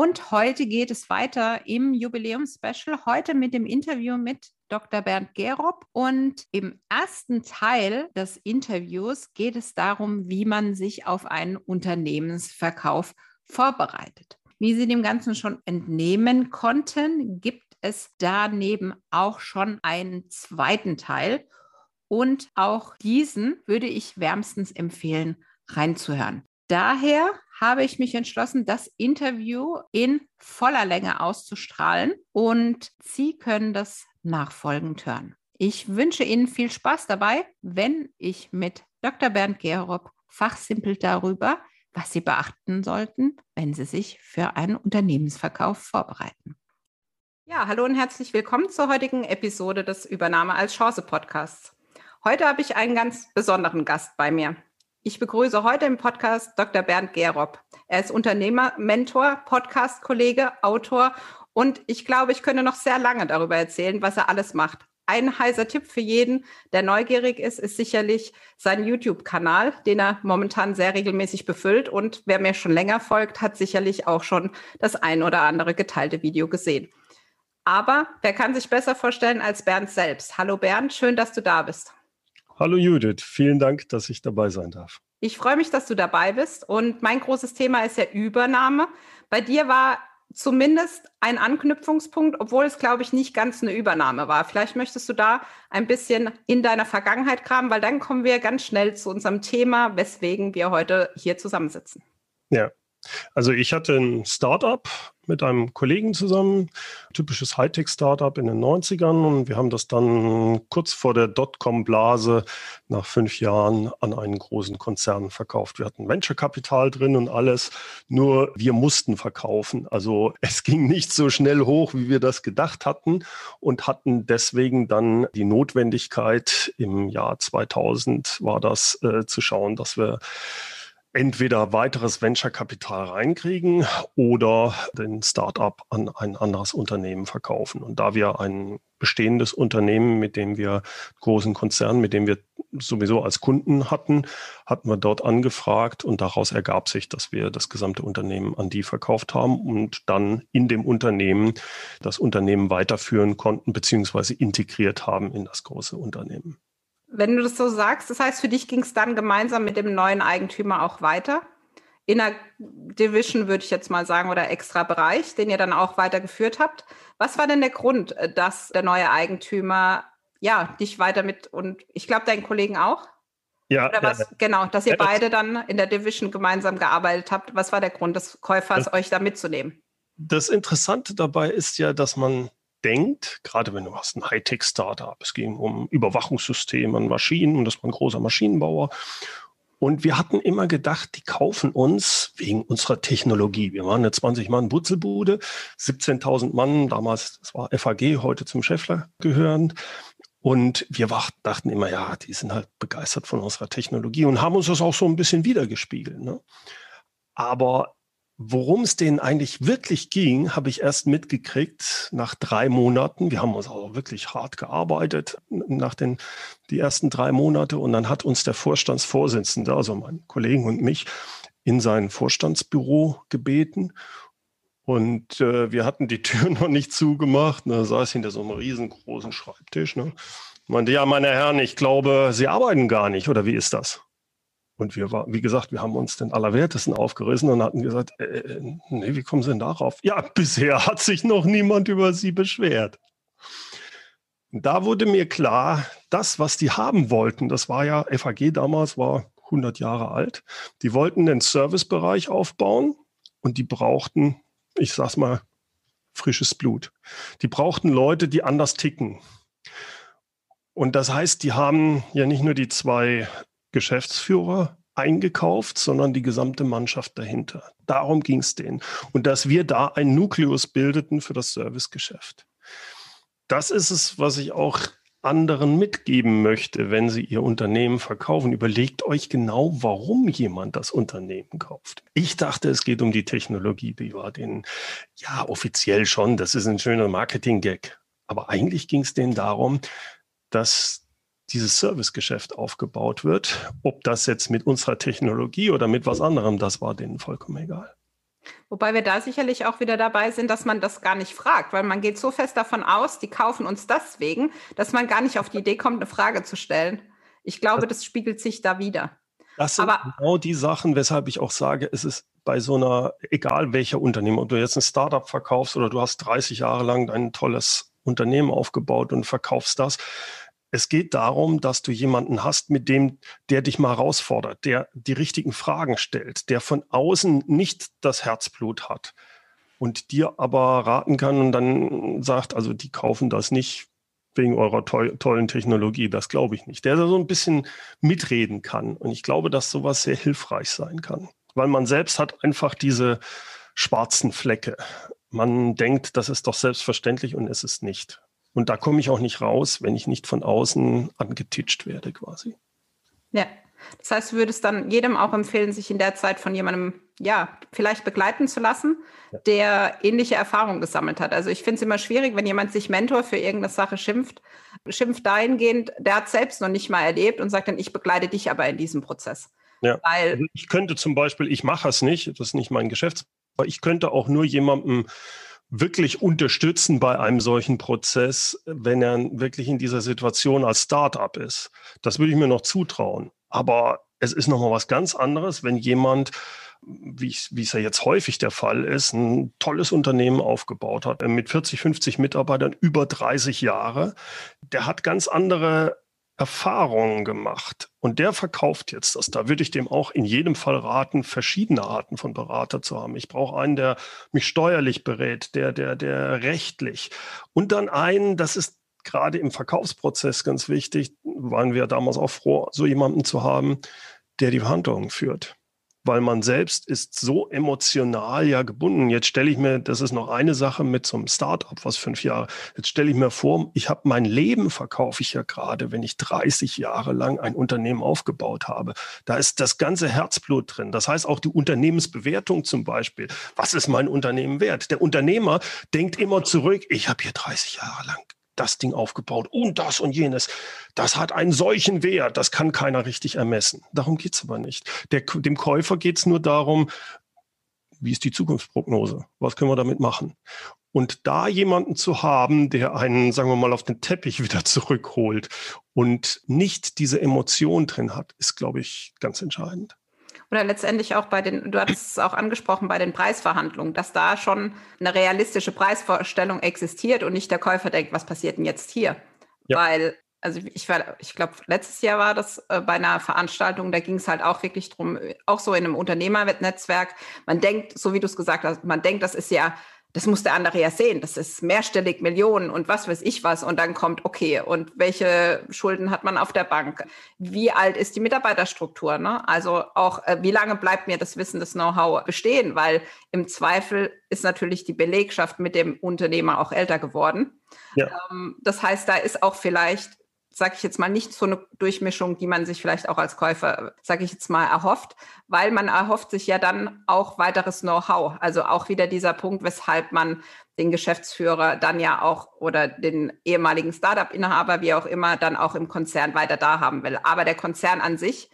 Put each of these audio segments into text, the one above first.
Und heute geht es weiter im Jubiläum-Special. Heute mit dem Interview mit Dr. Bernd Gerob. Und im ersten Teil des Interviews geht es darum, wie man sich auf einen Unternehmensverkauf vorbereitet. Wie Sie dem Ganzen schon entnehmen konnten, gibt es daneben auch schon einen zweiten Teil. Und auch diesen würde ich wärmstens empfehlen, reinzuhören. Daher habe ich mich entschlossen, das Interview in voller Länge auszustrahlen und Sie können das nachfolgend hören. Ich wünsche Ihnen viel Spaß dabei, wenn ich mit Dr. Bernd Gerob fachsimpelt darüber, was Sie beachten sollten, wenn Sie sich für einen Unternehmensverkauf vorbereiten. Ja, hallo und herzlich willkommen zur heutigen Episode des Übernahme als Chance Podcasts. Heute habe ich einen ganz besonderen Gast bei mir. Ich begrüße heute im Podcast Dr. Bernd Gerob. Er ist Unternehmer, Mentor, Podcast-Kollege, Autor und ich glaube, ich könnte noch sehr lange darüber erzählen, was er alles macht. Ein heißer Tipp für jeden, der neugierig ist, ist sicherlich sein YouTube-Kanal, den er momentan sehr regelmäßig befüllt. Und wer mir schon länger folgt, hat sicherlich auch schon das ein oder andere geteilte Video gesehen. Aber wer kann sich besser vorstellen als Bernd selbst? Hallo Bernd, schön, dass du da bist. Hallo Judith, vielen Dank, dass ich dabei sein darf. Ich freue mich, dass du dabei bist. Und mein großes Thema ist ja Übernahme. Bei dir war zumindest ein Anknüpfungspunkt, obwohl es, glaube ich, nicht ganz eine Übernahme war. Vielleicht möchtest du da ein bisschen in deiner Vergangenheit kramen, weil dann kommen wir ganz schnell zu unserem Thema, weswegen wir heute hier zusammensitzen. Ja, also ich hatte ein Startup mit einem Kollegen zusammen, typisches Hightech-Startup in den 90ern und wir haben das dann kurz vor der Dotcom-Blase nach fünf Jahren an einen großen Konzern verkauft. Wir hatten Venture-Kapital drin und alles, nur wir mussten verkaufen. Also es ging nicht so schnell hoch, wie wir das gedacht hatten und hatten deswegen dann die Notwendigkeit im Jahr 2000 war das äh, zu schauen, dass wir entweder weiteres Venture-Kapital reinkriegen oder den Startup an ein anderes Unternehmen verkaufen. Und da wir ein bestehendes Unternehmen, mit dem wir großen Konzernen, mit dem wir sowieso als Kunden hatten, hatten wir dort angefragt und daraus ergab sich, dass wir das gesamte Unternehmen an die verkauft haben und dann in dem Unternehmen das Unternehmen weiterführen konnten beziehungsweise integriert haben in das große Unternehmen. Wenn du das so sagst, das heißt, für dich ging es dann gemeinsam mit dem neuen Eigentümer auch weiter? In der Division würde ich jetzt mal sagen oder extra Bereich, den ihr dann auch weitergeführt habt. Was war denn der Grund, äh, dass der neue Eigentümer ja dich weiter mit und ich glaube deinen Kollegen auch? Ja. Oder was? Ja, genau, dass ihr ja, beide dann in der Division gemeinsam gearbeitet habt. Was war der Grund des Käufers, das, euch da mitzunehmen? Das Interessante dabei ist ja, dass man denkt, gerade wenn du hast ein Hightech-Startup, es ging um Überwachungssysteme an Maschinen und das war ein großer Maschinenbauer. Und wir hatten immer gedacht, die kaufen uns wegen unserer Technologie. Wir waren eine 20 Mann Butzelbude, 17.000 Mann, damals, das war FAG, heute zum Scheffler gehörend. Und wir dachten immer, ja, die sind halt begeistert von unserer Technologie und haben uns das auch so ein bisschen wiedergespiegelt. Ne? Aber Worum es denen eigentlich wirklich ging, habe ich erst mitgekriegt nach drei Monaten. Wir haben uns auch wirklich hart gearbeitet nach den die ersten drei Monate und dann hat uns der Vorstandsvorsitzende, also mein Kollegen und mich, in sein Vorstandsbüro gebeten und äh, wir hatten die Tür noch nicht zugemacht. Da saß hinter so einem riesengroßen Schreibtisch. Ne? Meinte, ja, meine Herren, ich glaube, Sie arbeiten gar nicht, oder wie ist das? Und wir war, wie gesagt, wir haben uns den Allerwertesten aufgerissen und hatten gesagt, äh, äh, nee, wie kommen Sie denn darauf? Ja, bisher hat sich noch niemand über Sie beschwert. Da wurde mir klar, das, was die haben wollten, das war ja, FAG damals war 100 Jahre alt, die wollten den Servicebereich aufbauen und die brauchten, ich sag's mal, frisches Blut. Die brauchten Leute, die anders ticken. Und das heißt, die haben ja nicht nur die zwei Geschäftsführer eingekauft, sondern die gesamte Mannschaft dahinter. Darum ging es denen. Und dass wir da ein Nukleus bildeten für das Servicegeschäft. Das ist es, was ich auch anderen mitgeben möchte, wenn sie ihr Unternehmen verkaufen. Überlegt euch genau, warum jemand das Unternehmen kauft. Ich dachte, es geht um die Technologie. Die war denen, ja, offiziell schon. Das ist ein schöner Marketing-Gag. Aber eigentlich ging es denen darum, dass dieses Servicegeschäft aufgebaut wird. Ob das jetzt mit unserer Technologie oder mit was anderem, das war denen vollkommen egal. Wobei wir da sicherlich auch wieder dabei sind, dass man das gar nicht fragt, weil man geht so fest davon aus, die kaufen uns deswegen, dass man gar nicht auf die Idee kommt, eine Frage zu stellen. Ich glaube, das, spiegelt sich da wieder. Das sind Aber, genau die Sachen, weshalb ich auch sage, es ist bei so einer, egal welcher Unternehmer, ob du jetzt ein Startup verkaufst oder du hast 30 Jahre lang ein tolles Unternehmen aufgebaut und verkaufst das, es geht darum, dass du jemanden hast, mit dem, der dich mal herausfordert, der die richtigen Fragen stellt, der von außen nicht das Herzblut hat und dir aber raten kann und dann sagt, also die kaufen das nicht wegen eurer to tollen Technologie, das glaube ich nicht. Der so ein bisschen mitreden kann. Und ich glaube, dass sowas sehr hilfreich sein kann, weil man selbst hat einfach diese schwarzen Flecke. Man denkt, das ist doch selbstverständlich und es ist nicht. Und da komme ich auch nicht raus, wenn ich nicht von außen angetitscht werde quasi. Ja, das heißt, du würdest dann jedem auch empfehlen, sich in der Zeit von jemandem, ja, vielleicht begleiten zu lassen, ja. der ähnliche Erfahrungen gesammelt hat. Also ich finde es immer schwierig, wenn jemand sich Mentor für irgendeine Sache schimpft, schimpft dahingehend, der hat selbst noch nicht mal erlebt und sagt dann, ich begleite dich aber in diesem Prozess. Ja. Weil also ich könnte zum Beispiel, ich mache es nicht, das ist nicht mein Geschäfts, aber ich könnte auch nur jemandem wirklich unterstützen bei einem solchen Prozess, wenn er wirklich in dieser Situation als Startup ist. Das würde ich mir noch zutrauen. Aber es ist nochmal was ganz anderes, wenn jemand, wie, wie es ja jetzt häufig der Fall ist, ein tolles Unternehmen aufgebaut hat, mit 40, 50 Mitarbeitern über 30 Jahre. Der hat ganz andere Erfahrungen gemacht und der verkauft jetzt das. Da würde ich dem auch in jedem Fall raten, verschiedene Arten von Berater zu haben. Ich brauche einen, der mich steuerlich berät, der, der, der rechtlich und dann einen, das ist gerade im Verkaufsprozess ganz wichtig, waren wir damals auch froh, so jemanden zu haben, der die Verhandlungen führt weil man selbst ist so emotional ja gebunden. Jetzt stelle ich mir, das ist noch eine Sache mit so einem Startup, was fünf Jahre, jetzt stelle ich mir vor, ich habe mein Leben verkaufe ich ja gerade, wenn ich 30 Jahre lang ein Unternehmen aufgebaut habe. Da ist das ganze Herzblut drin. Das heißt auch die Unternehmensbewertung zum Beispiel. Was ist mein Unternehmen wert? Der Unternehmer denkt immer zurück, ich habe hier 30 Jahre lang das Ding aufgebaut und das und jenes. Das hat einen solchen Wert, das kann keiner richtig ermessen. Darum geht es aber nicht. Der, dem Käufer geht es nur darum, wie ist die Zukunftsprognose? Was können wir damit machen? Und da jemanden zu haben, der einen, sagen wir mal, auf den Teppich wieder zurückholt und nicht diese Emotion drin hat, ist, glaube ich, ganz entscheidend oder letztendlich auch bei den, du hattest es auch angesprochen, bei den Preisverhandlungen, dass da schon eine realistische Preisvorstellung existiert und nicht der Käufer denkt, was passiert denn jetzt hier? Ja. Weil, also ich war, ich glaube, letztes Jahr war das äh, bei einer Veranstaltung, da ging es halt auch wirklich drum, auch so in einem Unternehmernetzwerk, man denkt, so wie du es gesagt hast, man denkt, das ist ja das muss der andere ja sehen. Das ist mehrstellig Millionen und was weiß ich was. Und dann kommt, okay, und welche Schulden hat man auf der Bank? Wie alt ist die Mitarbeiterstruktur? Ne? Also auch, äh, wie lange bleibt mir das Wissen, das Know-how bestehen? Weil im Zweifel ist natürlich die Belegschaft mit dem Unternehmer auch älter geworden. Ja. Ähm, das heißt, da ist auch vielleicht sage ich jetzt mal, nicht so eine Durchmischung, die man sich vielleicht auch als Käufer, sage ich jetzt mal, erhofft, weil man erhofft sich ja dann auch weiteres Know-how. Also auch wieder dieser Punkt, weshalb man den Geschäftsführer dann ja auch oder den ehemaligen Startup-Inhaber, wie auch immer, dann auch im Konzern weiter da haben will. Aber der Konzern an sich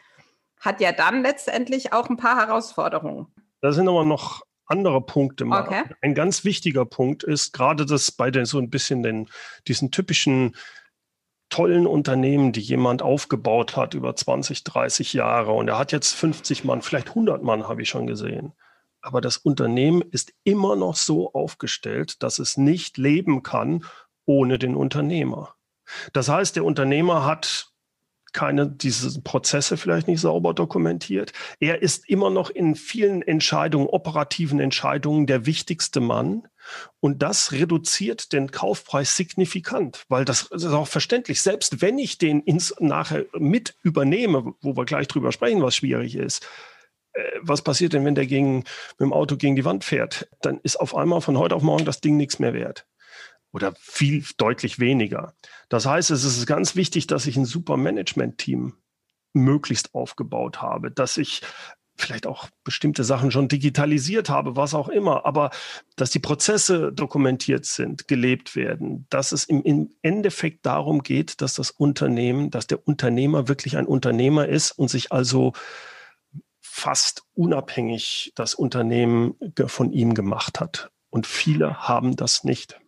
hat ja dann letztendlich auch ein paar Herausforderungen. Da sind aber noch andere Punkte mal. Okay. Ein ganz wichtiger Punkt ist gerade das bei den so ein bisschen den, diesen typischen tollen Unternehmen, die jemand aufgebaut hat über 20, 30 Jahre und er hat jetzt 50 Mann, vielleicht 100 Mann habe ich schon gesehen. Aber das Unternehmen ist immer noch so aufgestellt, dass es nicht leben kann ohne den Unternehmer. Das heißt, der Unternehmer hat keine, diese Prozesse vielleicht nicht sauber dokumentiert. Er ist immer noch in vielen Entscheidungen, operativen Entscheidungen der wichtigste Mann. Und das reduziert den Kaufpreis signifikant, weil das ist auch verständlich. Selbst wenn ich den ins, nachher mit übernehme, wo wir gleich drüber sprechen, was schwierig ist, äh, was passiert denn, wenn der gegen, mit dem Auto gegen die Wand fährt? Dann ist auf einmal von heute auf morgen das Ding nichts mehr wert oder viel deutlich weniger. Das heißt, es ist ganz wichtig, dass ich ein super Management-Team möglichst aufgebaut habe, dass ich vielleicht auch bestimmte Sachen schon digitalisiert habe, was auch immer, aber dass die Prozesse dokumentiert sind, gelebt werden, dass es im, im Endeffekt darum geht, dass das Unternehmen, dass der Unternehmer wirklich ein Unternehmer ist und sich also fast unabhängig das Unternehmen von ihm gemacht hat. Und viele haben das nicht.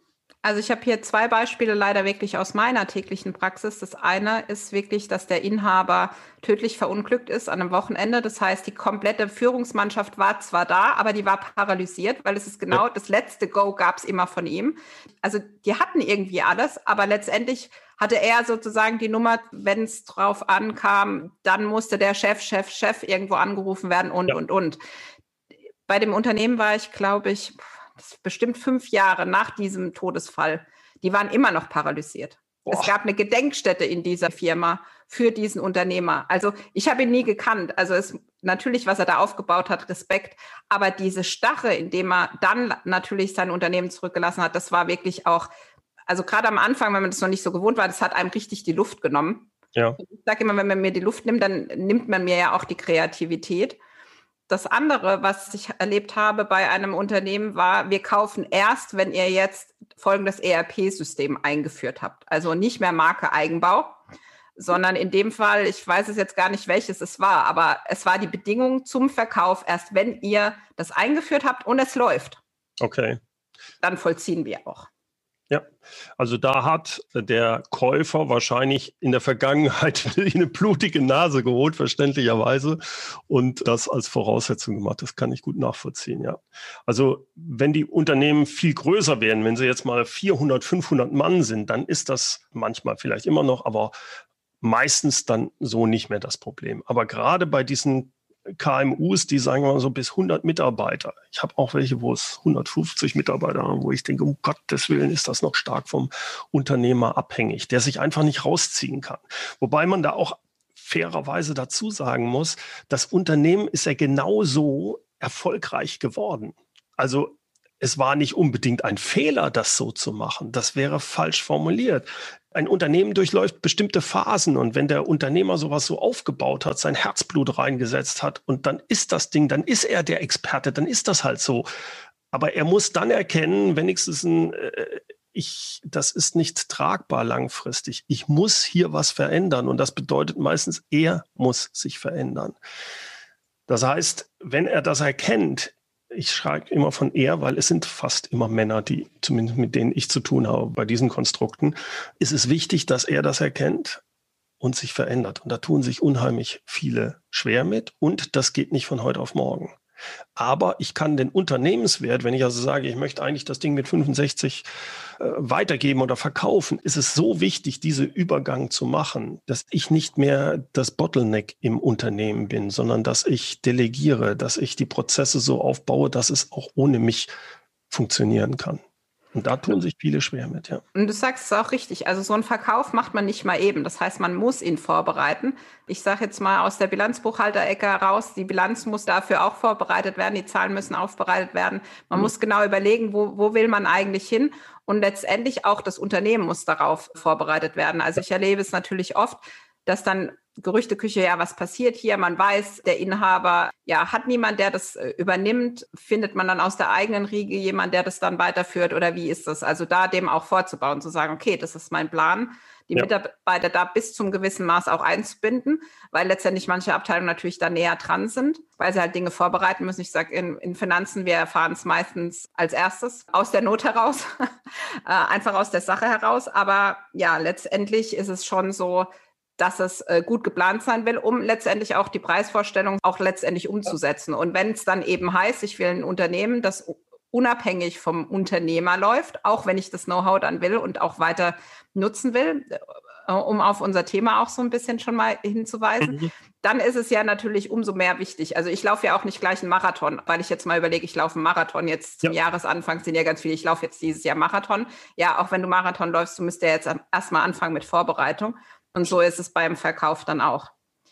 Also ich habe hier zwei Beispiele leider wirklich aus meiner täglichen Praxis. Das eine ist wirklich, dass der Inhaber tödlich verunglückt ist an einem Wochenende. Das heißt, die komplette Führungsmannschaft war zwar da, aber die war paralysiert, weil es ist genau das letzte Go gab es immer von ihm. Also die hatten irgendwie alles, aber letztendlich hatte er sozusagen die Nummer, wenn es drauf ankam, dann musste der Chef, Chef, Chef irgendwo angerufen werden und, ja. und, und. Bei dem Unternehmen war ich, glaube ich, bestimmt fünf Jahre nach diesem Todesfall, die waren immer noch paralysiert. Boah. Es gab eine Gedenkstätte in dieser Firma für diesen Unternehmer. Also ich habe ihn nie gekannt. Also es natürlich, was er da aufgebaut hat, Respekt. Aber diese Stache, in dem er dann natürlich sein Unternehmen zurückgelassen hat, das war wirklich auch, also gerade am Anfang, wenn man das noch nicht so gewohnt war, das hat einem richtig die Luft genommen. Ja. Ich sage immer, wenn man mir die Luft nimmt, dann nimmt man mir ja auch die Kreativität das andere, was ich erlebt habe bei einem Unternehmen, war, wir kaufen erst, wenn ihr jetzt folgendes ERP-System eingeführt habt. Also nicht mehr Marke Eigenbau, sondern in dem Fall, ich weiß es jetzt gar nicht, welches es war, aber es war die Bedingung zum Verkauf erst, wenn ihr das eingeführt habt und es läuft. Okay. Dann vollziehen wir auch. Ja, also da hat der Käufer wahrscheinlich in der Vergangenheit eine blutige Nase geholt, verständlicherweise, und das als Voraussetzung gemacht. Das kann ich gut nachvollziehen, ja. Also wenn die Unternehmen viel größer werden, wenn sie jetzt mal 400, 500 Mann sind, dann ist das manchmal vielleicht immer noch, aber meistens dann so nicht mehr das Problem. Aber gerade bei diesen KMUs, die sagen wir mal so bis 100 Mitarbeiter. Ich habe auch welche, wo es 150 Mitarbeiter haben, wo ich denke, um Gottes Willen ist das noch stark vom Unternehmer abhängig, der sich einfach nicht rausziehen kann. Wobei man da auch fairerweise dazu sagen muss, das Unternehmen ist ja genauso erfolgreich geworden. Also es war nicht unbedingt ein Fehler, das so zu machen. Das wäre falsch formuliert ein Unternehmen durchläuft bestimmte Phasen und wenn der Unternehmer sowas so aufgebaut hat, sein Herzblut reingesetzt hat und dann ist das Ding, dann ist er der Experte, dann ist das halt so. Aber er muss dann erkennen, wenigstens ein, äh, ich, das ist nicht tragbar langfristig. Ich muss hier was verändern und das bedeutet meistens, er muss sich verändern. Das heißt, wenn er das erkennt, ich schreibe immer von er, weil es sind fast immer Männer, die zumindest mit denen ich zu tun habe bei diesen Konstrukten. Ist es wichtig, dass er das erkennt und sich verändert. Und da tun sich unheimlich viele schwer mit und das geht nicht von heute auf morgen. Aber ich kann den Unternehmenswert, wenn ich also sage, ich möchte eigentlich das Ding mit 65 äh, weitergeben oder verkaufen, ist es so wichtig, diese Übergang zu machen, dass ich nicht mehr das Bottleneck im Unternehmen bin, sondern dass ich delegiere, dass ich die Prozesse so aufbaue, dass es auch ohne mich funktionieren kann. Und da tun sich viele schwer mit, ja. Und du sagst es auch richtig. Also so einen Verkauf macht man nicht mal eben. Das heißt, man muss ihn vorbereiten. Ich sage jetzt mal aus der Bilanzbuchhalterecke heraus, die Bilanz muss dafür auch vorbereitet werden, die Zahlen müssen aufbereitet werden. Man mhm. muss genau überlegen, wo, wo will man eigentlich hin. Und letztendlich auch das Unternehmen muss darauf vorbereitet werden. Also ich erlebe es natürlich oft, dass dann Gerüchteküche, ja, was passiert hier? Man weiß, der Inhaber, ja, hat niemand, der das äh, übernimmt. Findet man dann aus der eigenen Riege jemand, der das dann weiterführt oder wie ist das? Also da dem auch vorzubauen, zu sagen, okay, das ist mein Plan, die ja. Mitarbeiter da bis zum gewissen Maß auch einzubinden, weil letztendlich manche Abteilungen natürlich da näher dran sind, weil sie halt Dinge vorbereiten müssen. Ich sage, in, in Finanzen, wir erfahren es meistens als erstes aus der Not heraus, äh, einfach aus der Sache heraus. Aber ja, letztendlich ist es schon so, dass es äh, gut geplant sein will, um letztendlich auch die Preisvorstellung auch letztendlich umzusetzen. Und wenn es dann eben heißt, ich will ein Unternehmen, das unabhängig vom Unternehmer läuft, auch wenn ich das Know-how dann will und auch weiter nutzen will, äh, um auf unser Thema auch so ein bisschen schon mal hinzuweisen, mhm. dann ist es ja natürlich umso mehr wichtig. Also ich laufe ja auch nicht gleich einen Marathon, weil ich jetzt mal überlege, ich laufe einen Marathon jetzt zum ja. Jahresanfang sind ja ganz viele, ich laufe jetzt dieses Jahr Marathon. Ja, auch wenn du Marathon läufst, du müsst ja jetzt erstmal anfangen mit Vorbereitung. Und so ist es beim Verkauf dann auch.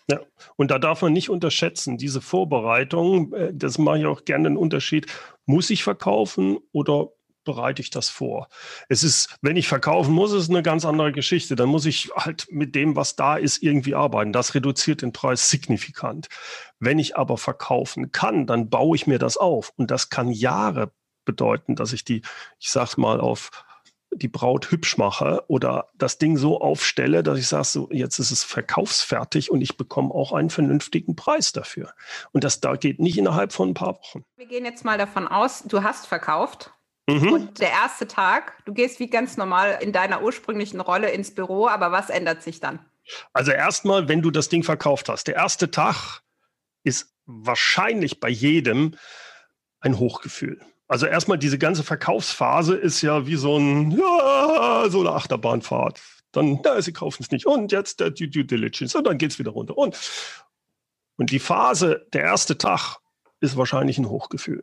Ja, und da darf man nicht unterschätzen, diese Vorbereitung, äh, das mache ich auch gerne einen Unterschied, muss ich verkaufen oder bereite ich das vor. Es ist, wenn ich verkaufen muss, ist eine ganz andere Geschichte. Dann muss ich halt mit dem, was da ist, irgendwie arbeiten. Das reduziert den Preis signifikant. Wenn ich aber verkaufen kann, dann baue ich mir das auf. Und das kann Jahre bedeuten, dass ich die, ich sag's mal, auf die Braut hübsch mache oder das Ding so aufstelle, dass ich sage, so, jetzt ist es verkaufsfertig und ich bekomme auch einen vernünftigen Preis dafür. Und das da geht nicht innerhalb von ein paar Wochen. Wir gehen jetzt mal davon aus, du hast verkauft Mhm. Und der erste Tag, du gehst wie ganz normal in deiner ursprünglichen Rolle ins Büro, aber was ändert sich dann? Also erstmal, wenn du das Ding verkauft hast, der erste Tag ist wahrscheinlich bei jedem ein Hochgefühl. Also erstmal diese ganze Verkaufsphase ist ja wie so ein ja, so eine Achterbahnfahrt. Dann, ja, sie kaufen es nicht. Und jetzt der Due, Due Diligence. Und dann geht es wieder runter. Und, und die Phase, der erste Tag, ist wahrscheinlich ein Hochgefühl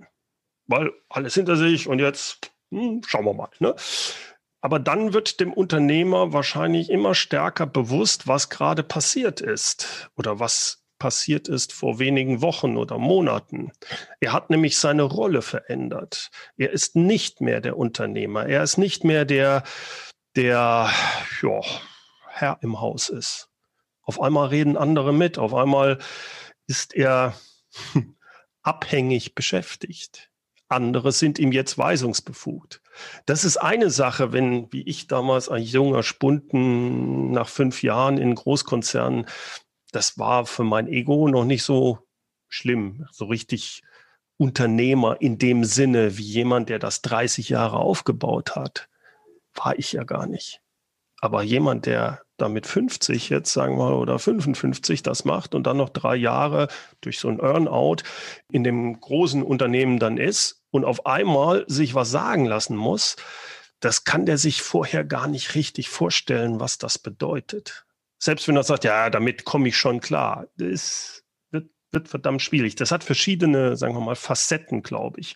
weil alles hinter sich und jetzt hm, schauen wir mal. Ne? Aber dann wird dem Unternehmer wahrscheinlich immer stärker bewusst, was gerade passiert ist oder was passiert ist vor wenigen Wochen oder Monaten. Er hat nämlich seine Rolle verändert. Er ist nicht mehr der Unternehmer. Er ist nicht mehr der, der ja, Herr im Haus ist. Auf einmal reden andere mit. Auf einmal ist er abhängig beschäftigt andere sind ihm jetzt weisungsbefugt. Das ist eine Sache, wenn, wie ich damals ein junger Spunden nach fünf Jahren in Großkonzernen, das war für mein Ego noch nicht so schlimm, so richtig Unternehmer in dem Sinne, wie jemand, der das 30 Jahre aufgebaut hat, war ich ja gar nicht. Aber jemand, der da mit 50 jetzt, sagen wir oder 55 das macht und dann noch drei Jahre durch so ein Earnout in dem großen Unternehmen dann ist, und auf einmal sich was sagen lassen muss, das kann der sich vorher gar nicht richtig vorstellen, was das bedeutet. Selbst wenn er sagt, ja, damit komme ich schon klar. Das wird, wird verdammt schwierig. Das hat verschiedene, sagen wir mal, Facetten, glaube ich.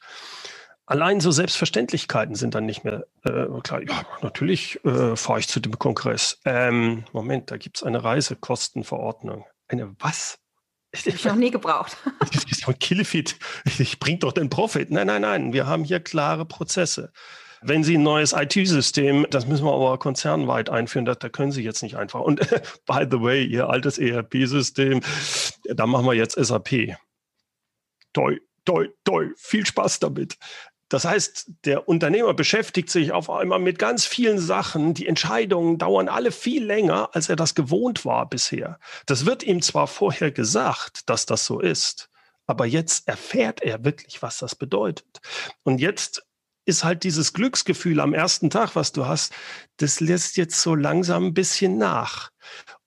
Allein so Selbstverständlichkeiten sind dann nicht mehr äh, klar. Ja, natürlich äh, fahre ich zu dem Kongress. Ähm, Moment, da gibt es eine Reisekostenverordnung. Eine was? Habe ich noch nie gebraucht. Killefit, ich bringe doch den Profit. Nein, nein, nein, wir haben hier klare Prozesse. Wenn Sie ein neues IT-System, das müssen wir aber konzernweit einführen, da, da können Sie jetzt nicht einfach. Und by the way, Ihr altes ERP-System, da machen wir jetzt SAP. Toi, toi, toi, viel Spaß damit. Das heißt, der Unternehmer beschäftigt sich auf einmal mit ganz vielen Sachen. Die Entscheidungen dauern alle viel länger, als er das gewohnt war bisher. Das wird ihm zwar vorher gesagt, dass das so ist, aber jetzt erfährt er wirklich, was das bedeutet. Und jetzt ist halt dieses Glücksgefühl am ersten Tag, was du hast, das lässt jetzt so langsam ein bisschen nach.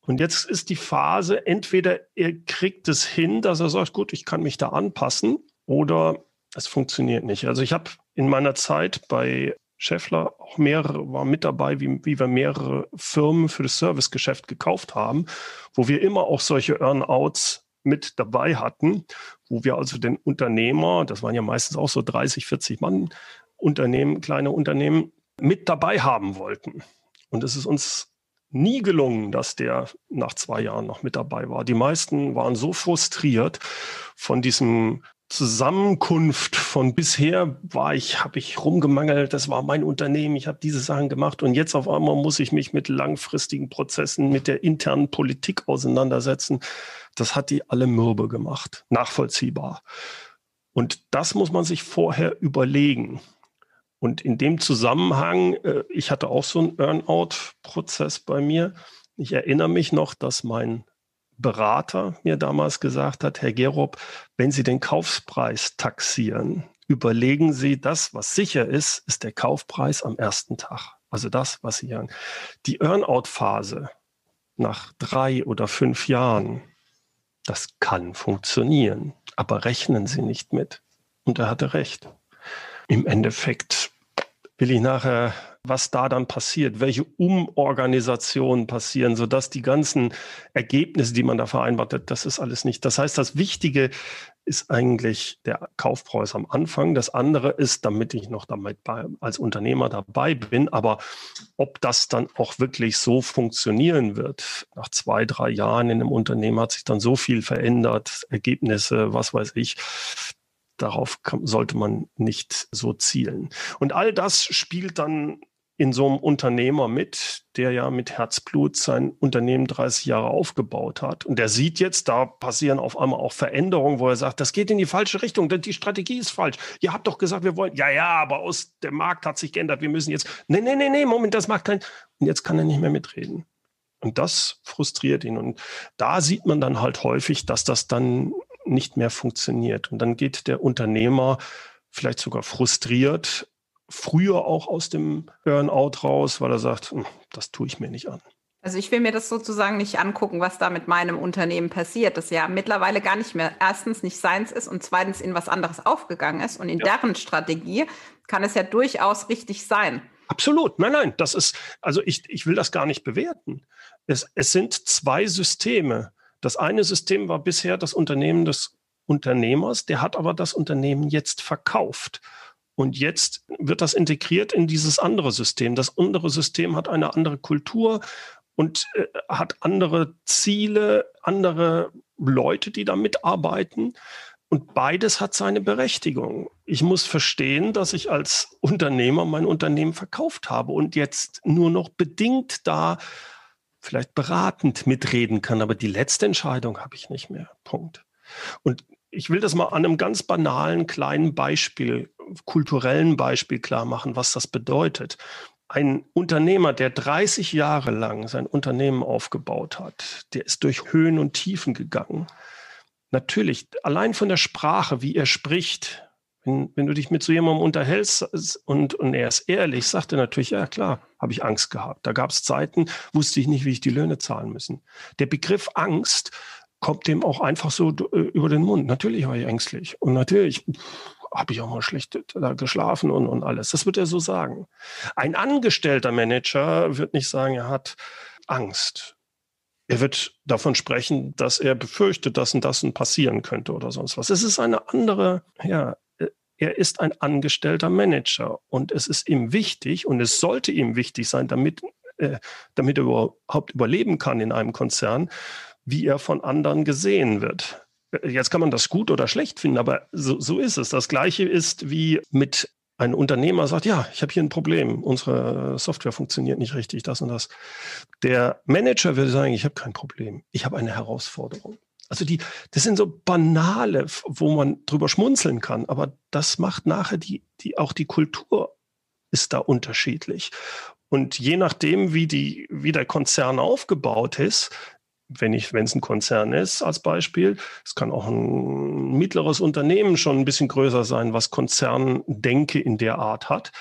Und jetzt ist die Phase, entweder er kriegt es hin, dass er sagt, gut, ich kann mich da anpassen, oder es funktioniert nicht. Also ich habe in meiner Zeit bei Scheffler auch mehrere, war mit dabei, wie, wie wir mehrere Firmen für das Servicegeschäft gekauft haben, wo wir immer auch solche Earnouts mit dabei hatten, wo wir also den Unternehmer, das waren ja meistens auch so 30, 40 Mann Unternehmen, kleine Unternehmen, mit dabei haben wollten. Und es ist uns nie gelungen, dass der nach zwei Jahren noch mit dabei war. Die meisten waren so frustriert von diesem Zusammenkunft von bisher war ich, habe ich rumgemangelt, das war mein Unternehmen, ich habe diese Sachen gemacht und jetzt auf einmal muss ich mich mit langfristigen Prozessen, mit der internen Politik auseinandersetzen. Das hat die alle mürbe gemacht, nachvollziehbar. Und das muss man sich vorher überlegen. Und in dem Zusammenhang, äh, ich hatte auch so einen Earnout-Prozess bei mir. Ich erinnere mich noch, dass mein Berater mir damals gesagt hat, Herr Gerob, wenn Sie den Kaufpreis taxieren, überlegen Sie, das, was sicher ist, ist der Kaufpreis am ersten Tag. Also das, was Sie hören. Die Earnout-Phase nach drei oder fünf Jahren, das kann funktionieren, aber rechnen Sie nicht mit. Und er hatte recht. Im Endeffekt will ich nachher was da dann passiert, welche Umorganisationen passieren, sodass die ganzen Ergebnisse, die man da vereinbart hat, das ist alles nicht. Das heißt, das Wichtige ist eigentlich der Kaufpreis am Anfang. Das andere ist, damit ich noch damit bei, als Unternehmer dabei bin, aber ob das dann auch wirklich so funktionieren wird, nach zwei, drei Jahren in einem Unternehmen hat sich dann so viel verändert, Ergebnisse, was weiß ich, darauf kann, sollte man nicht so zielen. Und all das spielt dann in so einem Unternehmer mit, der ja mit Herzblut sein Unternehmen 30 Jahre aufgebaut hat. Und der sieht jetzt, da passieren auf einmal auch Veränderungen, wo er sagt, das geht in die falsche Richtung, denn die Strategie ist falsch. Ihr habt doch gesagt, wir wollen, ja, ja, aber aus der Markt hat sich geändert, wir müssen jetzt, nee, nee, nee, nee, Moment, das macht kein, und jetzt kann er nicht mehr mitreden. Und das frustriert ihn. Und da sieht man dann halt häufig, dass das dann nicht mehr funktioniert. Und dann geht der Unternehmer vielleicht sogar frustriert früher auch aus dem Burnout raus, weil er sagt, hm, das tue ich mir nicht an. Also ich will mir das sozusagen nicht angucken, was da mit meinem Unternehmen passiert, das ja mittlerweile gar nicht mehr erstens nicht seins ist und zweitens in was anderes aufgegangen ist. Und in ja. deren Strategie kann es ja durchaus richtig sein. Absolut. Nein, nein, das ist, also ich, ich will das gar nicht bewerten. Es, es sind zwei Systeme. Das eine System war bisher das Unternehmen des Unternehmers, der hat aber das Unternehmen jetzt verkauft. Und jetzt wird das integriert in dieses andere System. Das andere System hat eine andere Kultur und äh, hat andere Ziele, andere Leute, die da mitarbeiten. Und beides hat seine Berechtigung. Ich muss verstehen, dass ich als Unternehmer mein Unternehmen verkauft habe und jetzt nur noch bedingt da vielleicht beratend mitreden kann, aber die letzte Entscheidung habe ich nicht mehr. Punkt. Und ich will das mal an einem ganz banalen kleinen Beispiel, kulturellen Beispiel klar machen, was das bedeutet. Ein Unternehmer, der 30 Jahre lang sein Unternehmen aufgebaut hat, der ist durch Höhen und Tiefen gegangen. Natürlich, allein von der Sprache, wie er spricht, wenn, wenn du dich mit so jemandem unterhältst und, und er ist ehrlich, sagt er natürlich, ja klar, habe ich Angst gehabt. Da gab es Zeiten, wusste ich nicht, wie ich die Löhne zahlen müssen. Der Begriff Angst kommt dem auch einfach so äh, über den Mund. Natürlich war ich ängstlich und natürlich habe ich auch mal schlecht da geschlafen und, und alles. Das wird er so sagen. Ein angestellter Manager wird nicht sagen, er hat Angst. Er wird davon sprechen, dass er befürchtet, dass und das passieren könnte oder sonst was. Es ist eine andere, ja, er ist ein angestellter Manager und es ist ihm wichtig und es sollte ihm wichtig sein, damit, äh, damit er überhaupt überleben kann in einem Konzern, wie er von anderen gesehen wird. Jetzt kann man das gut oder schlecht finden, aber so, so ist es. Das Gleiche ist wie mit einem Unternehmer sagt, ja, ich habe hier ein Problem, unsere Software funktioniert nicht richtig, das und das. Der Manager würde sagen, ich habe kein Problem, ich habe eine Herausforderung. Also die, das sind so banale, wo man drüber schmunzeln kann, aber das macht nachher die, die, auch die Kultur ist da unterschiedlich. Und je nachdem, wie die, wie der Konzern aufgebaut ist, wenn ich, wenn es ein Konzern ist, als Beispiel, es kann auch ein mittleres Unternehmen schon ein bisschen größer sein, was Konzerndenke in der Art hat.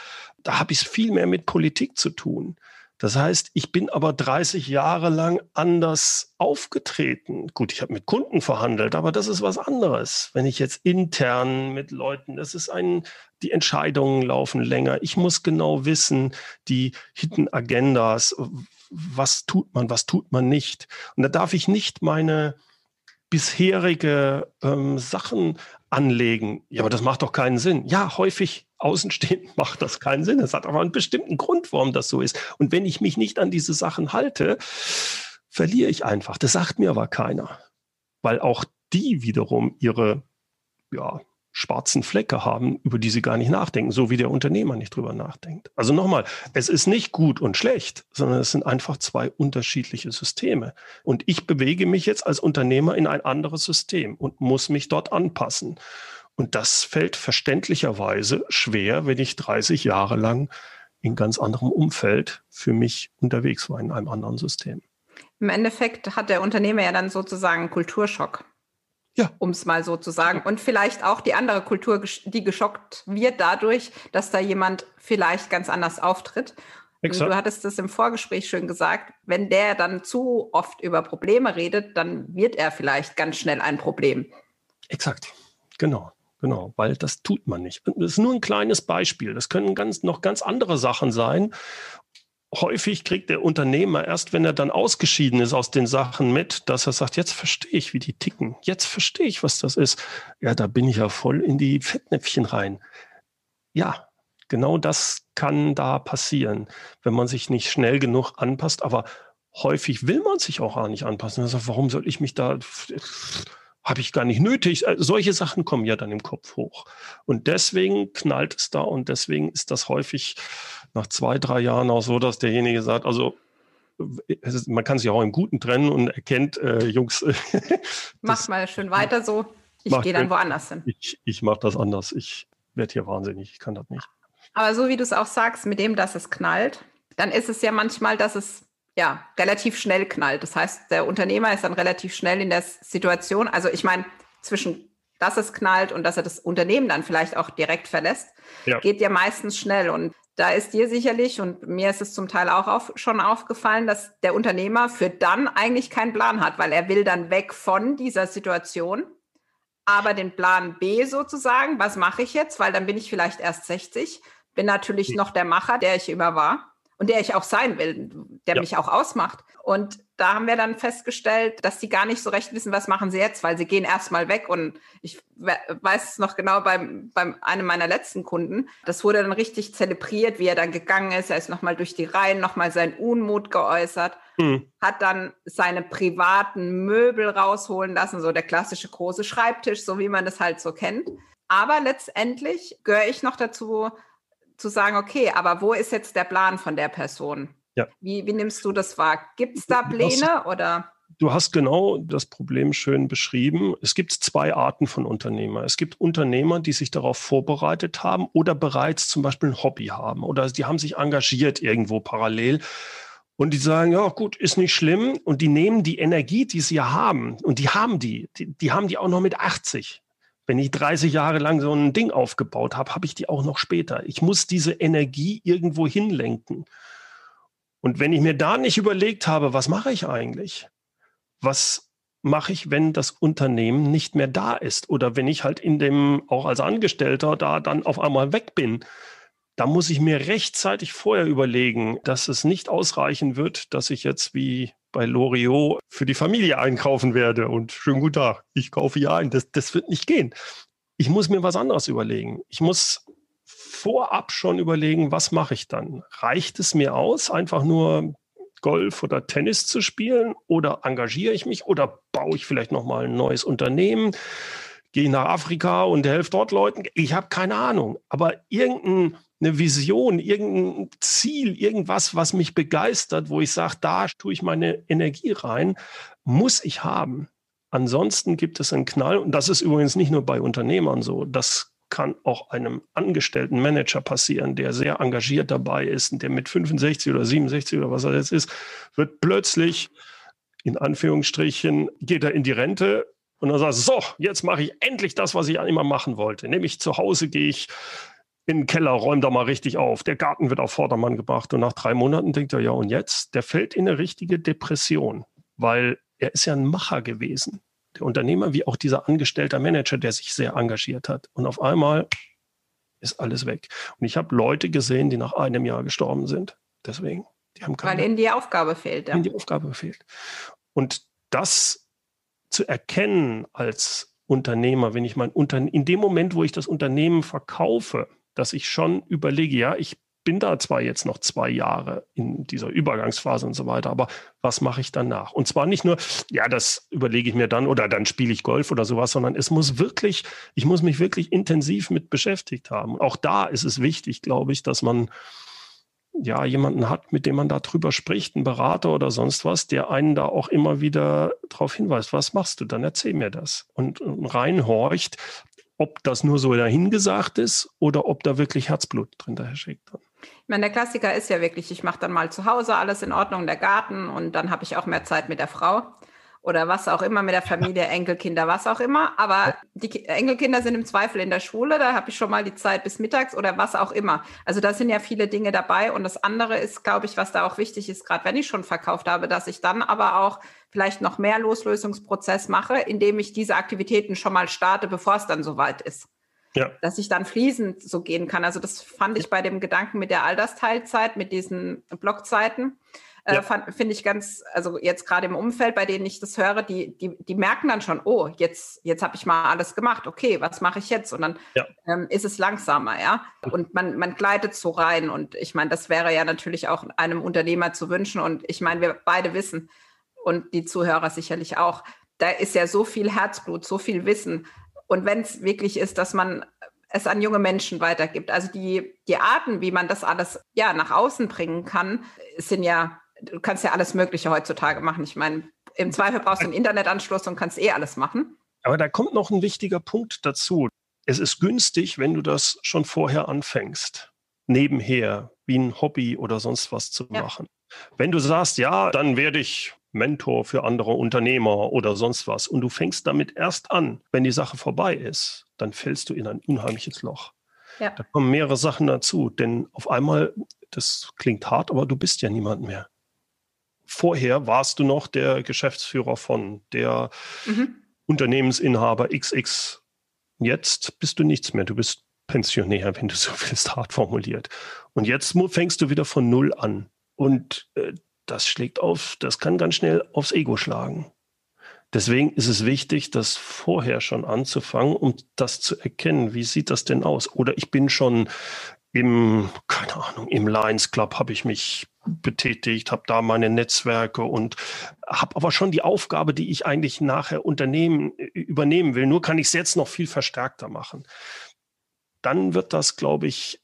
Da habe ich es viel mehr mit Politik zu tun. Das heißt, ich bin aber 30 Jahre lang anders aufgetreten. Gut, ich habe mit Kunden verhandelt, aber das ist was anderes. Wenn ich jetzt intern mit Leuten, das ist ein, die Entscheidungen laufen länger. Ich muss genau wissen, die Hidden Agendas, was tut man, was tut man nicht. Und da darf ich nicht meine bisherige ähm, Sachen anlegen. Ja, aber das macht doch keinen Sinn. Ja, häufig außenstehend macht das keinen Sinn. Es hat aber einen bestimmten Grund, warum das so ist. Und wenn ich mich nicht an diese Sachen halte, verliere ich einfach. Das sagt mir aber keiner. Weil auch die wiederum ihre ja, schwarzen Flecke haben, über die sie gar nicht nachdenken, so wie der Unternehmer nicht drüber nachdenkt. Also nochmal, es ist nicht gut und schlecht, sondern es sind einfach zwei unterschiedliche Systeme. Und ich bewege mich jetzt als Unternehmer in ein anderes System und muss mich dort anpassen. Und das fällt verständlicherweise schwer, wenn ich 30 Jahre lang in ganz anderem Umfeld für mich unterwegs war, in einem anderen System. Im Endeffekt hat der Unternehmer ja dann sozusagen einen Kulturschock. Ja. Um es mal so zu sagen. Und vielleicht auch die andere Kultur, die geschockt wird dadurch, dass da jemand vielleicht ganz anders auftritt. Exakt. Du hattest es im Vorgespräch schön gesagt, wenn der dann zu oft über Probleme redet, dann wird er vielleicht ganz schnell ein Problem. Exakt, genau. Genau, weil das tut man nicht. Das ist nur ein kleines Beispiel. Das können ganz, noch ganz andere Sachen sein. Häufig kriegt der Unternehmer erst, wenn er dann ausgeschieden ist aus den Sachen mit, dass er sagt, jetzt verstehe ich, wie die ticken. Jetzt verstehe ich, was das ist. Ja, da bin ich ja voll in die Fettnäpfchen rein. Ja, genau das kann da passieren, wenn man sich nicht schnell genug anpasst. Aber häufig will man sich auch gar nicht anpassen. Also warum soll ich mich da habe ich gar nicht nötig. Äh, solche Sachen kommen ja dann im Kopf hoch. Und deswegen knallt es da und deswegen ist das häufig nach zwei, drei Jahren auch so, dass derjenige sagt, also ist, man kann sich auch im Guten trennen und erkennt, äh, Jungs. Mach mal schön weiter so. Ich gehe dann woanders hin. Ich, ich mache das anders. Ich werde hier wahnsinnig. Ich kann das nicht. Aber so wie du es auch sagst, mit dem, dass es knallt, dann ist es ja manchmal, dass es ja, relativ schnell knallt. Das heißt, der Unternehmer ist dann relativ schnell in der Situation. Also ich meine, zwischen dass es knallt und dass er das Unternehmen dann vielleicht auch direkt verlässt, ja. geht ja meistens schnell. Und da ist dir sicherlich, und mir ist es zum Teil auch auf, schon aufgefallen, dass der Unternehmer für dann eigentlich keinen Plan hat, weil er will dann weg von dieser Situation. Aber den Plan B sozusagen, was mache ich jetzt? Weil dann bin ich vielleicht erst 60, bin natürlich noch der Macher, der ich immer war und der ich auch sein will, der ja. mich auch ausmacht. Und da haben wir dann festgestellt, dass die gar nicht so recht wissen, was machen sie jetzt, weil sie gehen erstmal weg. Und ich weiß es noch genau beim, beim einem meiner letzten Kunden. Das wurde dann richtig zelebriert, wie er dann gegangen ist. Er ist nochmal durch die Reihen, nochmal seinen Unmut geäußert, mhm. hat dann seine privaten Möbel rausholen lassen, so der klassische große Schreibtisch, so wie man das halt so kennt. Aber letztendlich gehöre ich noch dazu, zu sagen, okay, aber wo ist jetzt der Plan von der Person? Ja. Wie, wie nimmst du das wahr? Gibt es da Pläne oder? Du hast genau das Problem schön beschrieben. Es gibt zwei Arten von Unternehmer. Es gibt Unternehmer, die sich darauf vorbereitet haben oder bereits zum Beispiel ein Hobby haben oder die haben sich engagiert irgendwo parallel. Und die sagen, ja gut, ist nicht schlimm. Und die nehmen die Energie, die sie haben, und die haben die, die, die haben die auch noch mit 80. Wenn ich 30 Jahre lang so ein Ding aufgebaut habe, habe ich die auch noch später. Ich muss diese Energie irgendwo hinlenken. Und wenn ich mir da nicht überlegt habe, was mache ich eigentlich? Was mache ich, wenn das Unternehmen nicht mehr da ist? Oder wenn ich halt in dem, auch als Angestellter, da dann auf einmal weg bin? Da muss ich mir rechtzeitig vorher überlegen, dass es nicht ausreichen wird, dass ich jetzt wie bei Loriot für die Familie einkaufen werde und schönen guten Tag, ich kaufe hier ein. Das, das wird nicht gehen. Ich muss mir was anderes überlegen. Ich muss vorab schon überlegen, was mache ich dann? Reicht es mir aus, einfach nur Golf oder Tennis zu spielen oder engagiere ich mich oder baue ich vielleicht noch mal ein neues Unternehmen? Gehe ich nach Afrika und helfe dort Leuten? Ich habe keine Ahnung, aber irgendein eine Vision, irgendein Ziel, irgendwas, was mich begeistert, wo ich sage, da tue ich meine Energie rein, muss ich haben. Ansonsten gibt es einen Knall. Und das ist übrigens nicht nur bei Unternehmern so. Das kann auch einem angestellten Manager passieren, der sehr engagiert dabei ist und der mit 65 oder 67 oder was er jetzt ist, wird plötzlich in Anführungsstrichen, geht er in die Rente und dann sagt, so, jetzt mache ich endlich das, was ich immer machen wollte. Nämlich zu Hause gehe ich in den Keller, räum da mal richtig auf. Der Garten wird auf Vordermann gebracht. Und nach drei Monaten denkt er, ja, und jetzt? Der fällt in eine richtige Depression, weil er ist ja ein Macher gewesen. Der Unternehmer, wie auch dieser angestellte Manager, der sich sehr engagiert hat. Und auf einmal ist alles weg. Und ich habe Leute gesehen, die nach einem Jahr gestorben sind. Deswegen. Die haben keine, weil ihnen die Aufgabe fehlt. Ja. Ihnen die Aufgabe fehlt. Und das zu erkennen als Unternehmer, wenn ich mein Unternehmen, in dem Moment, wo ich das Unternehmen verkaufe, dass ich schon überlege, ja, ich bin da zwar jetzt noch zwei Jahre in dieser Übergangsphase und so weiter, aber was mache ich danach? Und zwar nicht nur, ja, das überlege ich mir dann oder dann spiele ich Golf oder sowas, sondern es muss wirklich, ich muss mich wirklich intensiv mit beschäftigt haben. Auch da ist es wichtig, glaube ich, dass man ja jemanden hat, mit dem man darüber spricht, einen Berater oder sonst was, der einen da auch immer wieder darauf hinweist, was machst du, dann erzähl mir das und reinhorcht, ob das nur so dahingesagt ist oder ob da wirklich Herzblut drin daher steckt. Ich meine, der Klassiker ist ja wirklich, ich mache dann mal zu Hause alles in Ordnung, der Garten und dann habe ich auch mehr Zeit mit der Frau oder was auch immer mit der Familie, Enkelkinder, was auch immer. Aber die Enkelkinder sind im Zweifel in der Schule, da habe ich schon mal die Zeit bis mittags oder was auch immer. Also da sind ja viele Dinge dabei. Und das andere ist, glaube ich, was da auch wichtig ist, gerade wenn ich schon verkauft habe, dass ich dann aber auch vielleicht noch mehr Loslösungsprozess mache, indem ich diese Aktivitäten schon mal starte, bevor es dann soweit ist. ja. dass ich dann fließend so gehen kann. Also das fand ich bei dem Gedanken mit der Altersteilzeit, mit diesen Blockzeiten, äh, ja. finde ich ganz, also jetzt gerade im Umfeld, bei denen ich das höre, die, die, die merken dann schon, oh, jetzt, jetzt habe ich mal alles gemacht, okay, was mache ich jetzt? Und dann ja. ähm, ist es langsamer, ja. Und man, man gleitet so rein. Und ich meine, das wäre ja natürlich auch einem Unternehmer zu wünschen. Und ich meine, wir beide wissen und die Zuhörer sicherlich auch, da ist ja so viel Herzblut, so viel Wissen. Und wenn es wirklich ist, dass man es an junge Menschen weitergibt. Also die, die Arten, wie man das alles ja nach außen bringen kann, sind ja du kannst ja alles Mögliche heutzutage machen. Ich meine, im Zweifel brauchst du einen Internetanschluss und kannst eh alles machen. Aber da kommt noch ein wichtiger Punkt dazu. Es ist günstig, wenn du das schon vorher anfängst, nebenher, wie ein Hobby oder sonst was zu ja. machen. Wenn du sagst, ja, dann werde ich Mentor für andere Unternehmer oder sonst was und du fängst damit erst an, wenn die Sache vorbei ist, dann fällst du in ein unheimliches Loch. Ja. Da kommen mehrere Sachen dazu, denn auf einmal, das klingt hart, aber du bist ja niemand mehr vorher warst du noch der Geschäftsführer von der mhm. Unternehmensinhaber XX. Jetzt bist du nichts mehr. Du bist Pensionär, wenn du so willst, hart formuliert. Und jetzt fängst du wieder von Null an. Und äh, das schlägt auf, das kann ganz schnell aufs Ego schlagen. Deswegen ist es wichtig, das vorher schon anzufangen, um das zu erkennen. Wie sieht das denn aus? Oder ich bin schon im, keine Ahnung, im Lions Club habe ich mich betätigt, habe da meine Netzwerke und habe aber schon die Aufgabe, die ich eigentlich nachher Unternehmen übernehmen will. Nur kann ich es jetzt noch viel verstärkter machen. Dann wird das, glaube ich,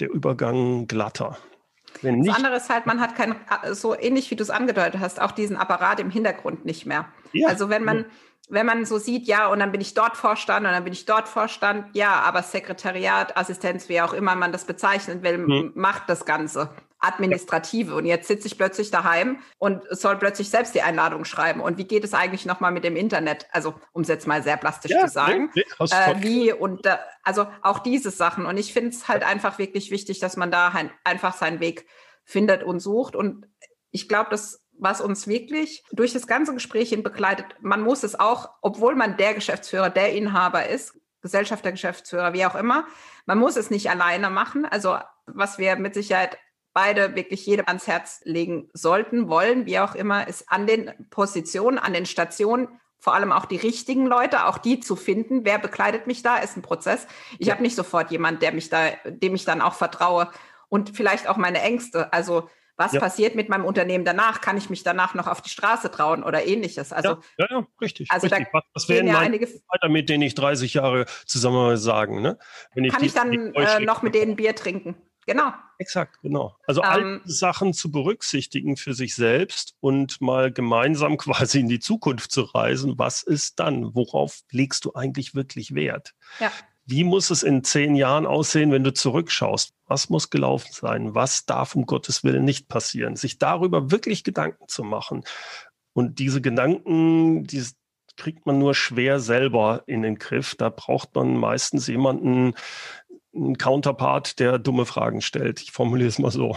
der Übergang glatter. Wenn das andere ist halt, man hat kein, so ähnlich wie du es angedeutet hast, auch diesen Apparat im Hintergrund nicht mehr. Ja. Also wenn man, wenn man so sieht, ja, und dann bin ich dort Vorstand und dann bin ich dort Vorstand, ja, aber Sekretariat, Assistenz, wie auch immer man das bezeichnen will, mhm. macht das Ganze. Administrative. Und jetzt sitze ich plötzlich daheim und soll plötzlich selbst die Einladung schreiben. Und wie geht es eigentlich nochmal mit dem Internet? Also, um es jetzt mal sehr plastisch ja, zu sagen. Nee, nee, äh, wie und äh, also auch diese Sachen. Und ich finde es halt einfach wirklich wichtig, dass man da ein, einfach seinen Weg findet und sucht. Und ich glaube, das was uns wirklich durch das ganze Gespräch hin begleitet. Man muss es auch, obwohl man der Geschäftsführer, der Inhaber ist, Gesellschafter, Geschäftsführer, wie auch immer, man muss es nicht alleine machen. Also was wir mit Sicherheit beide wirklich jedem ans Herz legen sollten, wollen, wie auch immer, ist an den Positionen, an den Stationen vor allem auch die richtigen Leute, auch die zu finden. Wer bekleidet mich da, ist ein Prozess. Ich ja. habe nicht sofort jemand, der mich da, dem ich dann auch vertraue und vielleicht auch meine Ängste. Also was ja. passiert mit meinem Unternehmen danach? Kann ich mich danach noch auf die Straße trauen oder ähnliches? Also, ja, ja, ja richtig. Also richtig. Da was werden ja einige weiter, mit denen ich 30 Jahre zusammen sagen? Ne? Wenn ich kann die, ich dann äh, noch mit denen Bier trinken? Genau. Exakt, genau. Also ähm, all Sachen zu berücksichtigen für sich selbst und mal gemeinsam quasi in die Zukunft zu reisen. Was ist dann? Worauf legst du eigentlich wirklich Wert? Ja. Wie muss es in zehn Jahren aussehen, wenn du zurückschaust? Was muss gelaufen sein? Was darf um Gottes Willen nicht passieren? Sich darüber wirklich Gedanken zu machen. Und diese Gedanken, die kriegt man nur schwer selber in den Griff. Da braucht man meistens jemanden, ein Counterpart, der dumme Fragen stellt. Ich formuliere es mal so.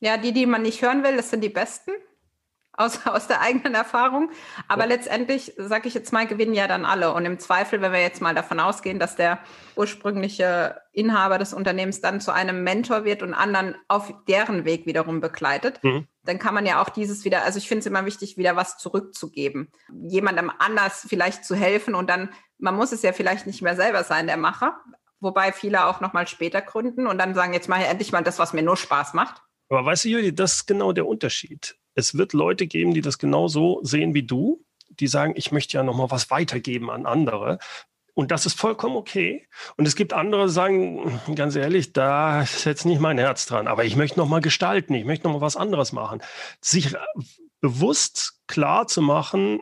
Ja, die, die man nicht hören will, das sind die besten aus, aus der eigenen Erfahrung. Aber ja. letztendlich, sage ich jetzt mal, gewinnen ja dann alle. Und im Zweifel, wenn wir jetzt mal davon ausgehen, dass der ursprüngliche Inhaber des Unternehmens dann zu einem Mentor wird und anderen auf deren Weg wiederum begleitet, mhm. dann kann man ja auch dieses wieder, also ich finde es immer wichtig, wieder was zurückzugeben. Jemandem anders vielleicht zu helfen und dann, man muss es ja vielleicht nicht mehr selber sein, der Macher, wobei viele auch noch mal später gründen und dann sagen, jetzt mache ich endlich mal das, was mir nur Spaß macht. Aber weißt du, Juli, das ist genau der Unterschied. Es wird Leute geben, die das genauso sehen wie du, die sagen, ich möchte ja noch mal was weitergeben an andere. Und das ist vollkommen okay. Und es gibt andere, die sagen, ganz ehrlich, da ist jetzt nicht mein Herz dran, aber ich möchte noch mal gestalten, ich möchte noch mal was anderes machen. Sich bewusst klar zu machen,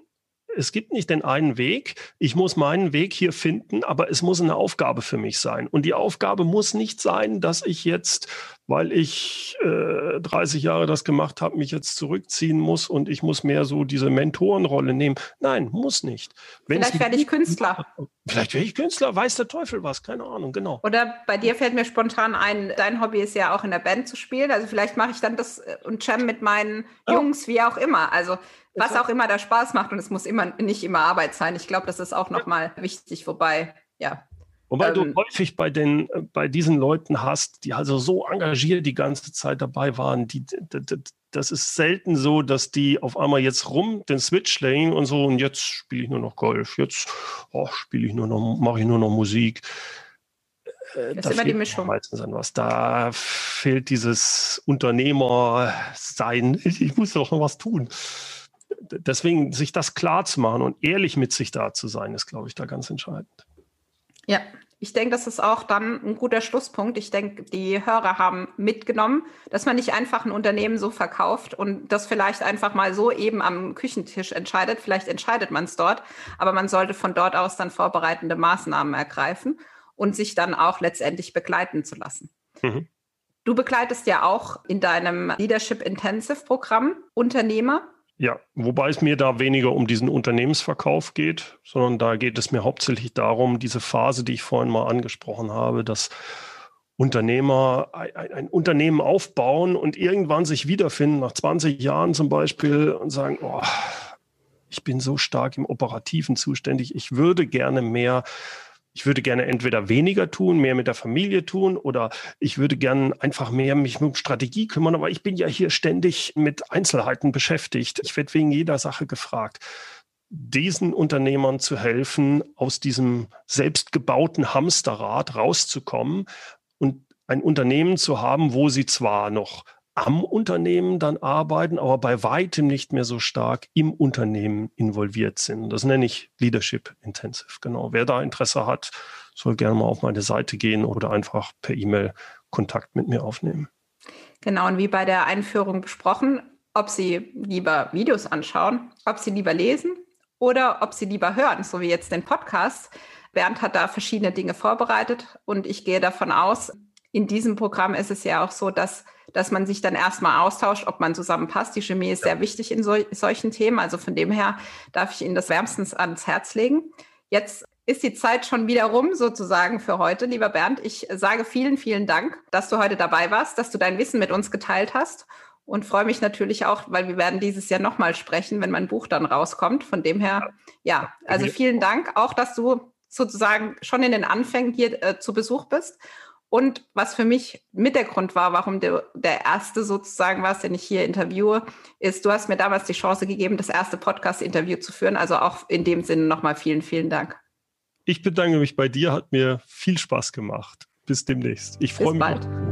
es gibt nicht den einen Weg. Ich muss meinen Weg hier finden, aber es muss eine Aufgabe für mich sein. Und die Aufgabe muss nicht sein, dass ich jetzt, weil ich äh, 30 Jahre das gemacht habe, mich jetzt zurückziehen muss und ich muss mehr so diese Mentorenrolle nehmen. Nein, muss nicht. Wenn's vielleicht werde ich Künstler. Vielleicht werde ich Künstler, weiß der Teufel was, keine Ahnung, genau. Oder bei dir fällt mir spontan ein, dein Hobby ist ja auch in der Band zu spielen. Also vielleicht mache ich dann das äh, und jam mit meinen ja. Jungs, wie auch immer. Also was auch immer da Spaß macht und es muss immer nicht immer Arbeit sein. Ich glaube, das ist auch nochmal wichtig, wobei, ja. Wobei ähm, du häufig bei, den, bei diesen Leuten hast, die also so engagiert die ganze Zeit dabei waren, die, das ist selten so, dass die auf einmal jetzt rum den Switch legen und so und jetzt spiele ich nur noch Golf, jetzt oh, spiele ich nur noch, mache ich nur noch Musik. Äh, das ist immer die Mischung. Meistens an was. Da fehlt dieses Unternehmer-Sein. Ich muss doch noch was tun. Deswegen sich das klar zu machen und ehrlich mit sich da zu sein, ist, glaube ich, da ganz entscheidend. Ja, ich denke, das ist auch dann ein guter Schlusspunkt. Ich denke, die Hörer haben mitgenommen, dass man nicht einfach ein Unternehmen so verkauft und das vielleicht einfach mal so eben am Küchentisch entscheidet. Vielleicht entscheidet man es dort, aber man sollte von dort aus dann vorbereitende Maßnahmen ergreifen und sich dann auch letztendlich begleiten zu lassen. Mhm. Du begleitest ja auch in deinem Leadership Intensive Programm Unternehmer. Ja, wobei es mir da weniger um diesen Unternehmensverkauf geht, sondern da geht es mir hauptsächlich darum, diese Phase, die ich vorhin mal angesprochen habe, dass Unternehmer ein, ein, Unternehmen aufbauen und irgendwann sich wiederfinden, nach 20 Jahren zum Beispiel, und sagen, oh, ich bin so stark im Operativen zuständig, ich würde gerne mehr ich würde gerne entweder weniger tun, mehr mit der Familie tun oder ich würde gerne einfach mehr mich um Strategie kümmern, aber ich bin ja hier ständig mit Einzelheiten beschäftigt. Ich werde wegen jeder Sache gefragt. Diesen Unternehmern zu helfen, aus diesem selbstgebauten Hamsterrad rauszukommen und ein Unternehmen zu haben, wo sie zwar noch am Unternehmen dann arbeiten, aber bei weitem nicht mehr so stark im Unternehmen involviert sind. Das nenne ich Leadership Intensive. Genau. Wer da Interesse hat, soll gerne mal auf meine Seite gehen oder einfach per E-Mail Kontakt mit mir aufnehmen. Genau, und wie bei der Einführung besprochen, ob Sie lieber Videos anschauen, ob Sie lieber lesen oder ob Sie lieber hören, so wie jetzt den Podcast. Bernd hat da verschiedene Dinge vorbereitet und ich gehe davon aus, in diesem Programm ist es ja auch so, dass, dass man sich dann erstmal austauscht, ob man zusammenpasst. Die Chemie ist sehr wichtig in so, solchen Themen. Also von dem her darf ich Ihnen das wärmstens ans Herz legen. Jetzt ist die Zeit schon wieder rum, sozusagen für heute. Lieber Bernd, ich sage vielen, vielen Dank, dass du heute dabei warst, dass du dein Wissen mit uns geteilt hast und freue mich natürlich auch, weil wir werden dieses Jahr nochmal sprechen, wenn mein Buch dann rauskommt. Von dem her, ja, also vielen Dank auch, dass du sozusagen schon in den Anfängen hier äh, zu Besuch bist. Und was für mich mit der Grund war, warum der, der erste sozusagen war, den ich hier interviewe, ist, du hast mir damals die Chance gegeben, das erste Podcast-Interview zu führen. Also auch in dem Sinne nochmal vielen, vielen Dank. Ich bedanke mich bei dir, hat mir viel Spaß gemacht. Bis demnächst. Ich freue mich. Bald.